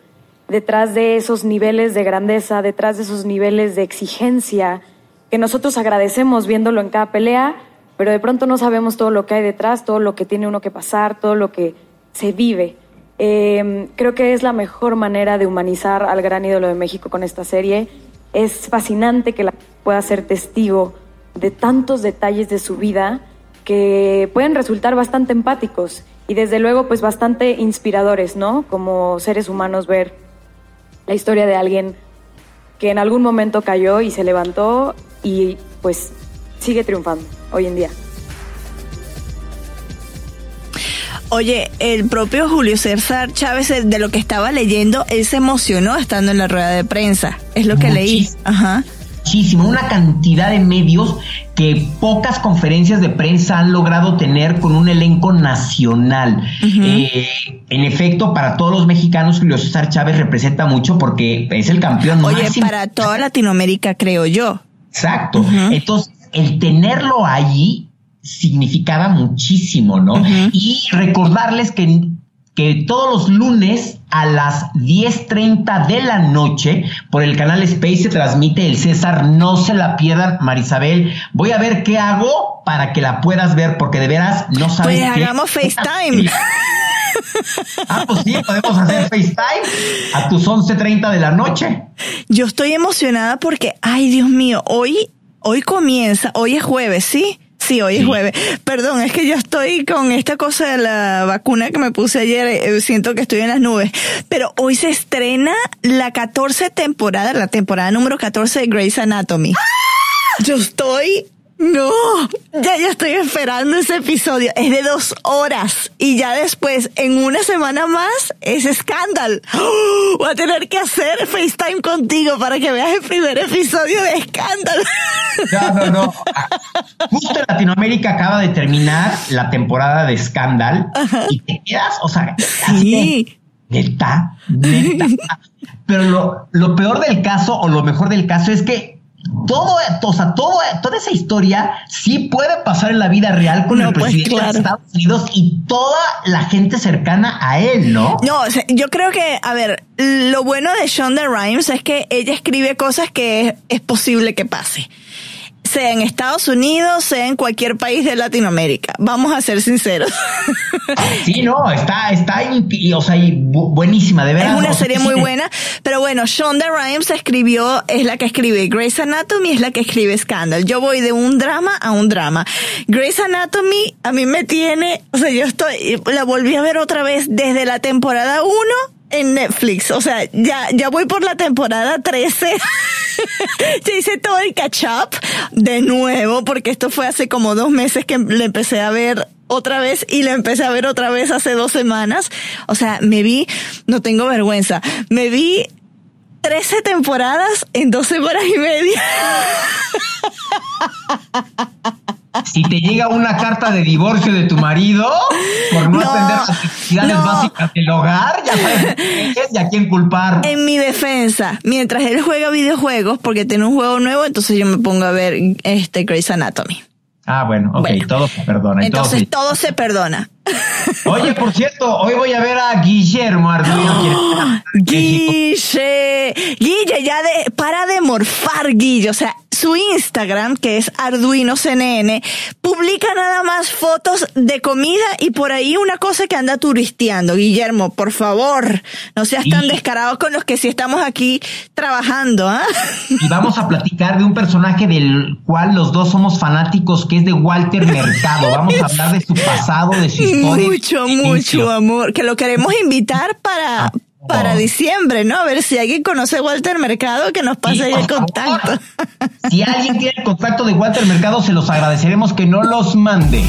detrás de esos niveles de grandeza, detrás de esos niveles de exigencia, que nosotros agradecemos viéndolo en cada pelea, pero de pronto no sabemos todo lo que hay detrás, todo lo que tiene uno que pasar, todo lo que se vive. Eh, creo que es la mejor manera de humanizar al gran ídolo de México con esta serie. Es fascinante que la pueda ser testigo de tantos detalles de su vida que pueden resultar bastante empáticos y desde luego pues bastante inspiradores, ¿no? Como seres humanos ver la historia de alguien que en algún momento cayó y se levantó y pues sigue triunfando hoy en día. Oye, el propio Julio César Chávez, eh, de lo que estaba leyendo, él se emocionó estando en la rueda de prensa. Es lo que leí. Ajá. Muchísimo, una cantidad de medios que pocas conferencias de prensa han logrado tener con un elenco nacional. Eh, en efecto, para todos los mexicanos, Julio César Chávez representa mucho porque es el campeón Oye, máximo. para toda Latinoamérica, creo yo. Exacto. Entonces, el tenerlo allí significaba muchísimo, ¿no? Y recordarles que, que todos los lunes a las 10.30 de la noche por el canal Space se transmite el César. No se la pierdan, Marisabel. Voy a ver qué hago para que la puedas ver, porque de veras no sabes Pues qué- hagamos FaceTime. Ah, pues sí, podemos hacer FaceTime a tus 11.30 de la noche. Yo estoy emocionada porque, ay Dios mío, hoy, hoy comienza, hoy es jueves, ¿sí? Sí, hoy es jueves. Perdón, es que yo estoy con esta cosa de la vacuna que me puse ayer, eh, siento que estoy en las nubes. Pero hoy se estrena la 14 temporada, la temporada número 14 de Grey's Anatomy. Yo estoy no, ya, ya estoy esperando ese episodio. Es de dos horas. Y ya después, en una semana más, es Scandal. ¡Oh! Voy a tener que hacer FaceTime contigo para que veas el primer episodio de Scandal. No, no, no. Justo en Latinoamérica acaba de terminar la temporada de Scandal y te quedas, o sea, de, neta, neta. Pero lo, lo peor del caso o lo mejor del caso es que todo, o sea, todo, toda esa historia sí puede pasar en la vida real con el pues, presidente de Estados Unidos y toda la gente cercana a él, ¿no? No, yo creo que, a ver, lo bueno de Shonda Rhimes es que ella escribe cosas que es posible que pase sea en Estados Unidos, sea en cualquier país de Latinoamérica. Vamos a ser sinceros. Sí, no, está, está, o sea, buenísima, de verdad. Es una serie muy buena, pero bueno, Shonda Rhimes escribió, es la que escribe Grey's Anatomy, es la que escribe Scandal. Yo voy de un drama a un drama. Grey's Anatomy a mí me tiene, o sea, yo estoy, la volví a ver otra vez desde la temporada 1 en Netflix. O sea, ya, ya voy por la temporada 13. ya hice todo el catch up de nuevo, porque esto fue hace como dos meses que le empecé a ver otra vez y le empecé a ver otra vez hace dos semanas. O sea, me vi, no tengo vergüenza, me vi 13 temporadas en dos semanas y media. si te llega una carta de divorcio de tu marido por no, atender las necesidades básicas del hogar, ya sabes y a quién culpar. En mi defensa, mientras él juega videojuegos, porque tiene un juego nuevo, entonces yo me pongo a ver este Grey's Anatomy. Ah, bueno, ok, todo se perdona. Entonces todo se perdona. Oye, por cierto, hoy voy a ver a Guillermo Arduino. Guille, Guille, ya de, para de morfar, Guille. O sea, su Instagram, que es Arduino CNN, publica nada más fotos de comida y por ahí una cosa que anda turisteando. Guillermo, por favor, no seas tan descarado con los que sí estamos aquí trabajando. ¿ah? Y vamos a platicar de un personaje del cual los dos somos fanáticos, que es de Walter Mercado. Vamos a hablar de su pasado, de su mucho, mucho amor. Que lo queremos invitar para, ah, para diciembre, ¿no? A ver si alguien conoce Walter Mercado, que nos pase ahí el contacto. Si alguien tiene el contacto de Walter Mercado, se los agradeceremos que no los mande.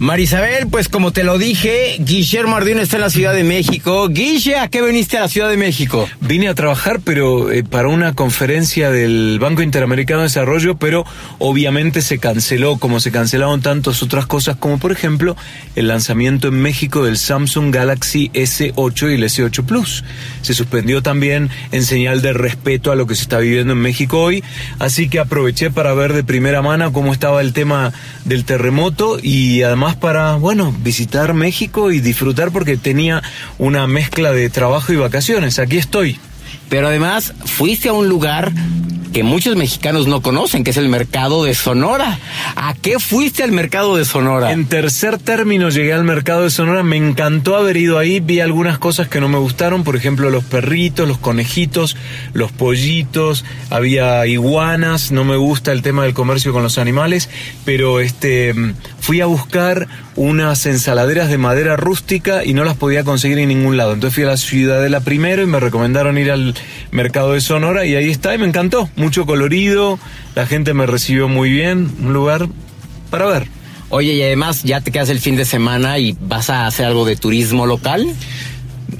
Marisabel, pues como te lo dije, Guillermo Ardino está en la Ciudad de México. Guille, ¿a qué viniste a la Ciudad de México? Vine a trabajar, pero eh, para una conferencia del Banco Interamericano de Desarrollo, pero obviamente se canceló, como se cancelaron tantas otras cosas, como por ejemplo el lanzamiento en México del Samsung Galaxy S8 y el S8 Plus. Se suspendió también en señal de respeto a lo que se está viviendo en México hoy, así que aproveché para ver de primera mano cómo estaba el tema del terremoto y además para, bueno, visitar México y disfrutar porque tenía una mezcla de trabajo y vacaciones. Aquí estoy. Pero además fuiste a un lugar que muchos mexicanos no conocen, que es el mercado de Sonora. ¿A qué fuiste al mercado de Sonora? En tercer término llegué al mercado de Sonora, me encantó haber ido ahí, vi algunas cosas que no me gustaron, por ejemplo los perritos, los conejitos, los pollitos, había iguanas, no me gusta el tema del comercio con los animales, pero este fui a buscar unas ensaladeras de madera rústica y no las podía conseguir en ningún lado. Entonces fui a la Ciudadela primero y me recomendaron ir al mercado de Sonora y ahí está y me encantó. Mucho colorido, la gente me recibió muy bien, un lugar para ver. Oye, y además ya te quedas el fin de semana y vas a hacer algo de turismo local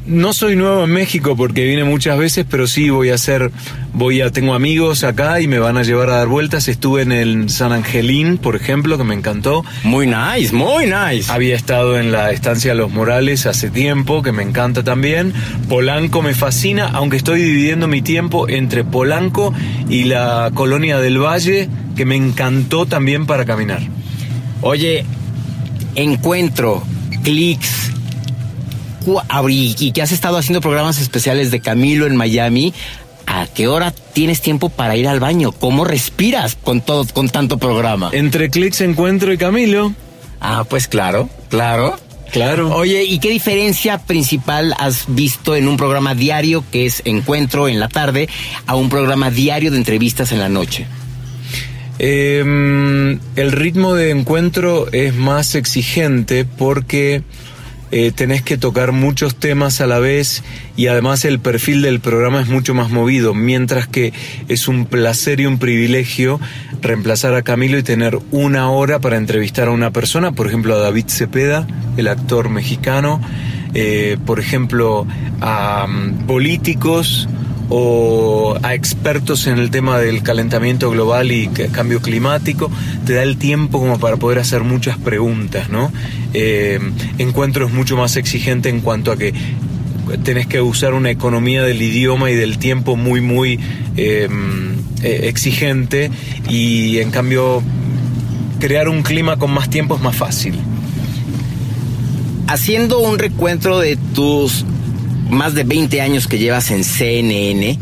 no soy nuevo en México porque vine muchas veces, pero sí voy a hacer, voy a, tengo amigos acá y me van a llevar a dar vueltas. Estuve en el San Angelín, por ejemplo, que me encantó. Muy nice, muy nice. Había estado en la estancia Los Morales hace tiempo, que me encanta también. Polanco me fascina, aunque estoy dividiendo mi tiempo entre Polanco y la colonia del Valle, que me encantó también para caminar. Oye, encuentro, clics, y que has estado haciendo programas especiales de Camilo en Miami, ¿a qué hora tienes tiempo para ir al baño? ¿Cómo respiras con todo, con tanto programa? Entre clics encuentro y Camilo. Ah, pues claro, claro. Claro. Oye, ¿y qué diferencia principal has visto en un programa diario que es Encuentro en la tarde a un programa diario de entrevistas en la noche? Em, el ritmo de encuentro es más exigente porque eh, tenés que tocar muchos temas a la vez y además el perfil del programa es mucho más movido, mientras que es un placer y un privilegio reemplazar a Camilo y tener una hora para entrevistar a una persona, por ejemplo a David Cepeda, el actor mexicano, eh, por ejemplo a mm, políticos, o a expertos en el tema del calentamiento global y cambio climático, te da el tiempo como para poder hacer muchas preguntas, ¿no? Eh, encuentro es mucho más exigente en cuanto a que tenés que usar una economía del idioma y del tiempo muy, muy... Eh, eh, exigente y en cambio crear un clima con más tiempo es más fácil. Haciendo un recuento de tus más de 20 años que llevas en CNN,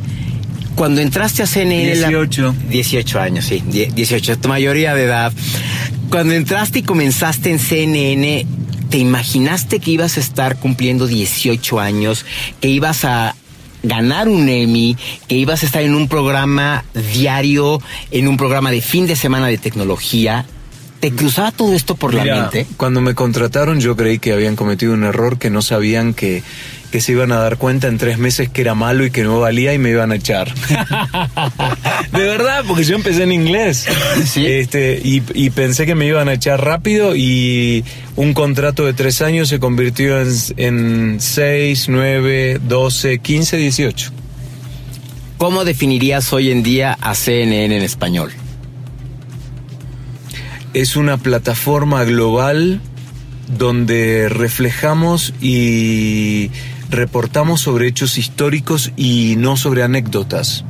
cuando entraste a CNN... 18. 18 años, sí, 18, tu mayoría de edad. Cuando entraste y comenzaste en CNN, ¿te imaginaste que ibas a estar cumpliendo 18 años, que ibas a ganar un Emmy, que ibas a estar en un programa diario, en un programa de fin de semana de tecnología? ¿Te cruzaba todo esto por la mente? Cuando me contrataron yo creí que habían cometido un error, que no sabían que, que se iban a dar cuenta en tres meses que era malo y que no valía y me iban a echar. de verdad, porque yo empecé en inglés. Este, y, y, pensé que me iban a echar rápido y un contrato de tres años se convirtió en, en seis, nueve, doce, quince, dieciocho. ¿Cómo definirías hoy en día a CNN en español? es una plataforma global donde reflejamos y reportamos sobre hechos históricos y no sobre anécdotas.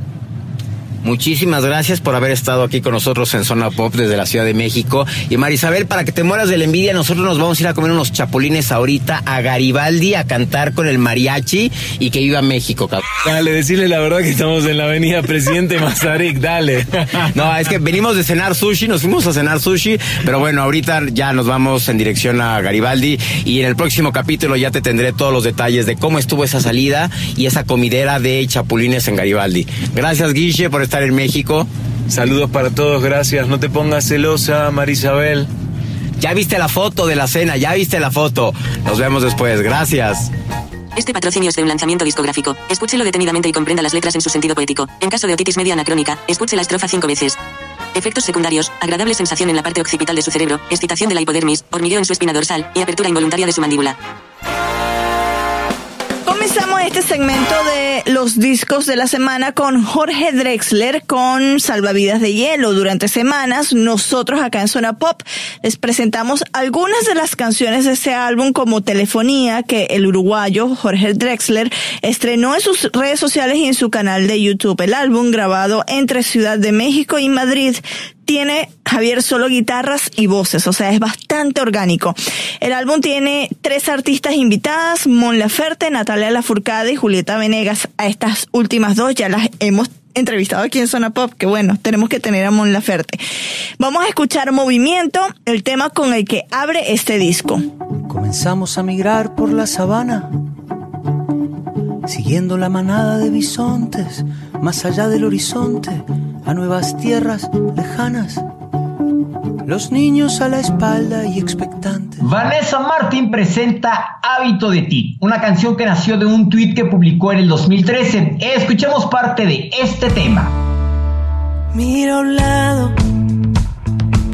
Muchísimas gracias por haber estado aquí con nosotros en Zona Pop desde la Ciudad de México. Y Marisabel, para que te mueras de la envidia, nosotros nos vamos a ir a comer unos chapulines ahorita a Garibaldi a cantar con el mariachi y que viva México, cabrón. Dale, decirle la verdad que estamos en la avenida Presidente Mazarik, dale. No, es que venimos de cenar sushi, nos fuimos a cenar sushi, pero bueno, ahorita ya nos vamos en dirección a Garibaldi y en el próximo capítulo ya te tendré todos los detalles de cómo estuvo esa salida y esa comidera de chapulines en Garibaldi. Gracias, Guille, por estar en México. Saludos para todos, gracias. No te pongas celosa, Marisabel. Ya viste la foto de la cena, ya viste la foto. Nos vemos después, gracias. Este patrocinio es de un lanzamiento discográfico. Escúchelo detenidamente y comprenda las letras en su sentido poético. En caso de otitis media anacrónica, escuche la estrofa cinco veces. Efectos secundarios, agradable sensación en la parte occipital de su cerebro, excitación de la hipodermis, hormigueo en su espina dorsal y apertura involuntaria de su mandíbula. Comenzamos este segmento de los discos de la semana con Jorge Drexler con Salvavidas de Hielo. Durante semanas, nosotros acá en Zona Pop les presentamos algunas de las canciones de ese álbum como Telefonía que el uruguayo Jorge Drexler estrenó en sus redes sociales y en su canal de YouTube. El álbum grabado entre Ciudad de México y Madrid tiene Javier solo guitarras y voces, o sea, es bastante orgánico. El álbum tiene tres artistas invitadas, Mon Laferte, Natalia Lafourcade y Julieta Venegas. A estas últimas dos ya las hemos entrevistado aquí en Zona Pop, que bueno, tenemos que tener a Mon Laferte. Vamos a escuchar Movimiento, el tema con el que abre este disco. Comenzamos a migrar por la sabana, siguiendo la manada de bisontes, más allá del horizonte a nuevas tierras lejanas. Los niños a la espalda y expectantes. Vanessa Martín presenta Hábito de ti, una canción que nació de un tuit que publicó en el 2013. Escuchemos parte de este tema. Mira a un lado,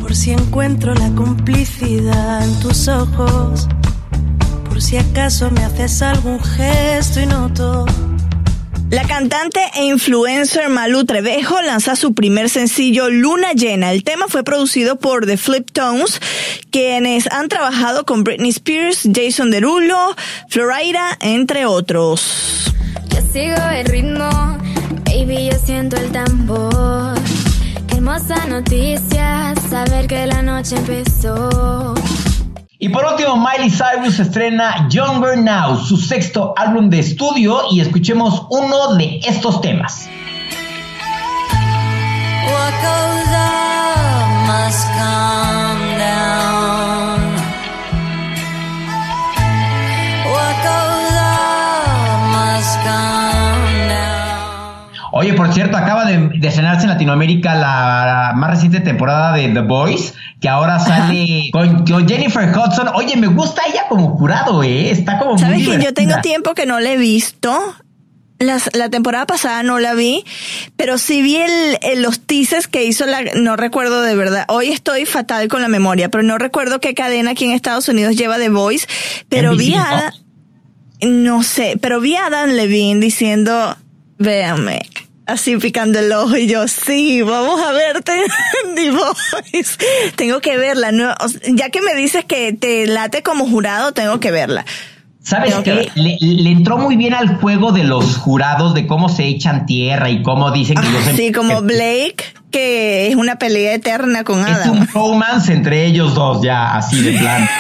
por si encuentro la complicidad en tus ojos, por si acaso me haces algún gesto y noto la cantante e influencer Malu Trevejo lanza su primer sencillo Luna Llena. El tema fue producido por The Flip Tones, quienes han trabajado con Britney Spears, Jason Derulo, Florida, entre otros. Yo sigo el ritmo, baby, yo siento el tambor. Hermosa noticia, saber que la noche empezó. Y por último, Miley Cyrus estrena Younger Now, su sexto álbum de estudio, y escuchemos uno de estos temas. Cierto, acaba de, de estrenarse en Latinoamérica la, más reciente temporada de The Voice, que ahora sale con, Jennifer Hudson. Oye, me gusta ella como jurado, ¿eh? Está como ¿Sabes que yo tengo tiempo que no la he visto? la temporada pasada no la vi, pero sí vi el, los teasers que hizo la, no recuerdo de verdad. Hoy estoy fatal con la memoria, pero no recuerdo qué cadena aquí en Estados Unidos lleva The Voice, pero vi a, no sé, pero vi a Dan Levine diciendo, véame, así picando el ojo y yo, sí, vamos a verte en Voice. Tengo que verla, no, ya que me dices que te late como jurado, tengo que verla. ¿Sabes qué? Le, le entró muy bien al juego de los jurados, de cómo se echan tierra y cómo dicen que Ah, ellos... sí, como Blake, que es una pelea eterna con Es Adam. un romance entre ellos dos, ya, así de plan.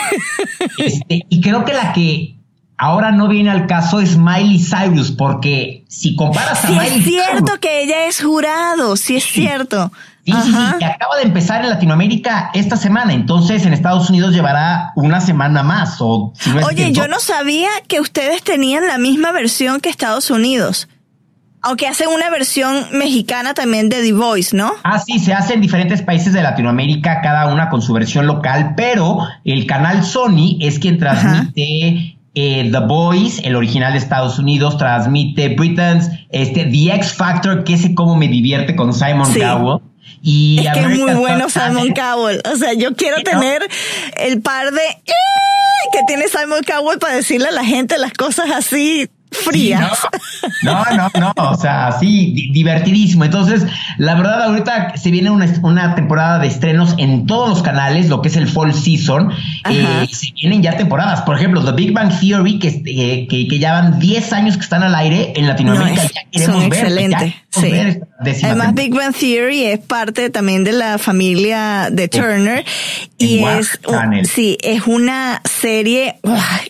Este, y creo que la que ahora no viene al caso es Miley Cyrus, porque si comparas a Sí, Miley es cierto Cyrus, que ella es jurado, sí es cierto. Sí, sí, sí, que acaba de empezar en Latinoamérica esta semana, entonces en Estados Unidos llevará una semana más. O, si no es Oye, yo no sabía que ustedes tenían la misma versión que Estados Unidos. Aunque hacen una versión mexicana también de The Voice, ¿no? Ah, sí, se hace en diferentes países de Latinoamérica, cada una con su versión local, pero el canal Sony es quien transmite eh, The Voice, el original de Estados Unidos, transmite Britain's, este, The X Factor, que ese cómo me divierte con Simon Sí. Cowell. Y Es que es muy bueno Simon. Cowell. O sea, yo quiero tener el par de "Eh", que tiene Simon Cowell para decirle a la gente las cosas así frías. No, no, no, o sea, di- divertidísimo. Entonces, la verdad, ahorita se viene una, una temporada de estrenos en todos los canales, lo que es el Fall Season. Eh, se vienen ya temporadas. Por ejemplo, The Big Bang Theory, que, eh, que, que ya van 10 años que están al aire en Latinoamérica. No, es- ya queremos son ver. excelentes, ya queremos sí. ver esta décima Además, temporada. Big Bang Theory es parte también de la familia de Turner y En es, sí, es una serie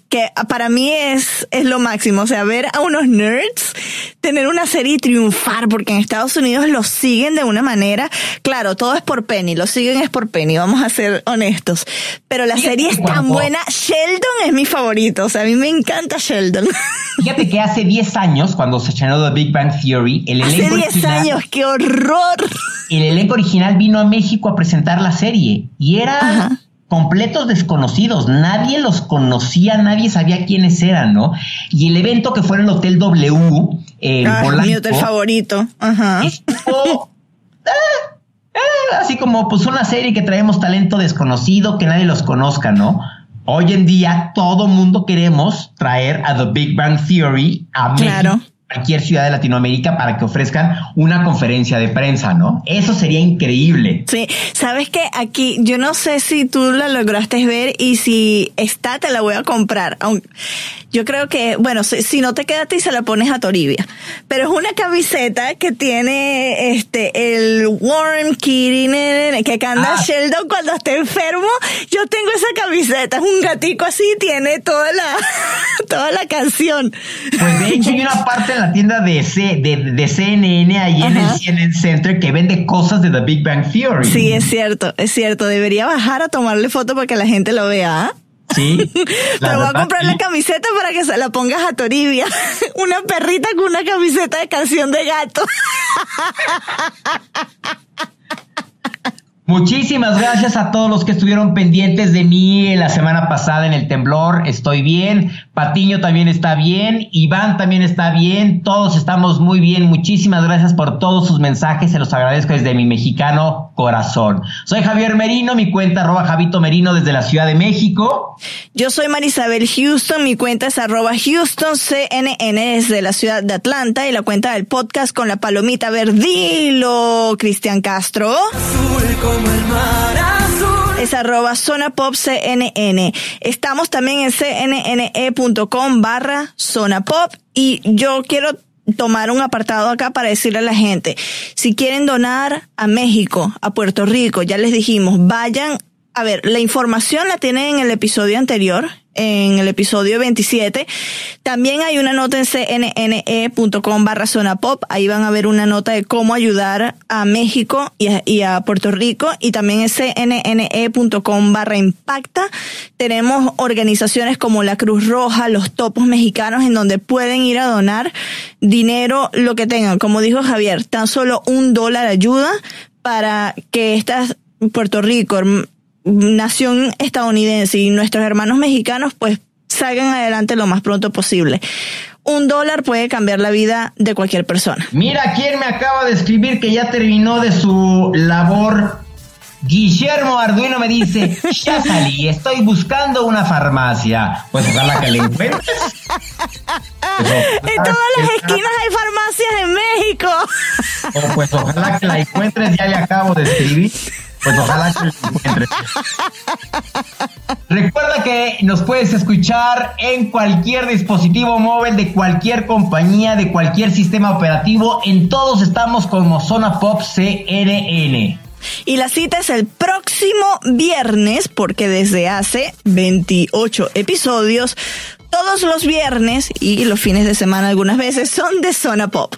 que para mí es, es lo máximo. O sea, ver a unos nerds tener una serie y triunfar, porque en Estados Unidos los siguen de una manera, claro, todo es por Penny, lo siguen es por Penny, vamos a ser honestos. Pero la serie es tan buena. Sheldon es mi favorito, o sea, a mí me encanta Sheldon. Fíjate que hace 10 años, cuando se estrenó The Big Bang Theory, el Hace elenco 10 original- años, qué horror. el elenco original vino a México a presentar la serie y eran completos desconocidos, nadie los conocía, nadie sabía quiénes eran, ¿no? Y el evento que fue en el Hotel W, en Ah, Polanco, mi hotel favorito. Ajá. estuvo, ah, ah, así como pues una serie que traemos talento desconocido, que nadie los conozca, ¿no? Hoy en día todo mundo queremos traer a The Big Bang Theory a México, Claro. Cualquier ciudad de Latinoamérica para que ofrezcan una conferencia de prensa, ¿no? Eso sería increíble. Sí, sabes que aquí yo no sé si tú la lograste ver y si está te la voy a comprar. Aun- Yo creo que, bueno, si, si no te queda a ti se la pones a Toribia. Pero es una camiseta que tiene este el Warren Kitty que canta Ah. Sheldon cuando está enfermo. Yo tengo esa camiseta, es un gatico así, tiene toda la toda la canción. Pues de hecho hay una parte en la tienda de, C, de, de CNN ahí en el. CNN Center que vende cosas de The Big Bang Theory. Sí, es cierto, es cierto. Debería bajar a tomarle foto para que la gente lo vea. Sí. Te voy a comprar sí. la camiseta para que se la pongas a Toribia. Una perrita con una camiseta de canción de gato. Muchísimas gracias a todos los que estuvieron pendientes de mí la semana pasada en el temblor. Estoy bien. Patiño también está bien. Iván también está bien. Todos estamos muy bien. Muchísimas gracias por todos sus mensajes. Se los agradezco desde mi mexicano corazón. Soy Javier Merino, mi cuenta arroba Javito Merino desde la Ciudad de México. Yo soy Marisabel Houston, mi cuenta es arroba Houston CNN desde la ciudad de Atlanta y la cuenta del podcast con la palomita verdilo, Cristian Castro. Es arroba zona pop CNN. Estamos también en cnne.com barra zona pop y yo quiero tomar un apartado acá para decirle a la gente, si quieren donar a México, a Puerto Rico, ya les dijimos, vayan, a ver, la información la tienen en el episodio anterior, en el episodio 27. También hay una nota en cnne.com barra zona pop. Ahí van a ver una nota de cómo ayudar a México y a, Puerto Rico. Y también en cnne.com barra impacta. Tenemos organizaciones como la Cruz Roja, los topos mexicanos, en donde pueden ir a donar dinero, lo que tengan. Como dijo Javier, tan solo un dólar ayuda para que estas Puerto Rico, nación estadounidense y nuestros hermanos mexicanos pues salgan adelante lo más pronto posible. Un dólar puede cambiar la vida de cualquier persona. Mira quién me acaba de escribir que ya terminó de su labor. Guillermo Arduino me dice, ya salí, estoy buscando una farmacia. Pues ojalá que la encuentres. En todas las esquinas hay farmacias en México. O pues ojalá que la encuentres, ya le acabo de escribir. Pues ojalá encuentres. Recuerda que nos puedes escuchar en cualquier dispositivo móvil de cualquier compañía, de cualquier sistema operativo. En todos estamos como Zona Pop CNN. Y la cita es el próximo viernes, porque desde hace 28 episodios, todos los viernes y los fines de semana algunas veces son de Zona Pop.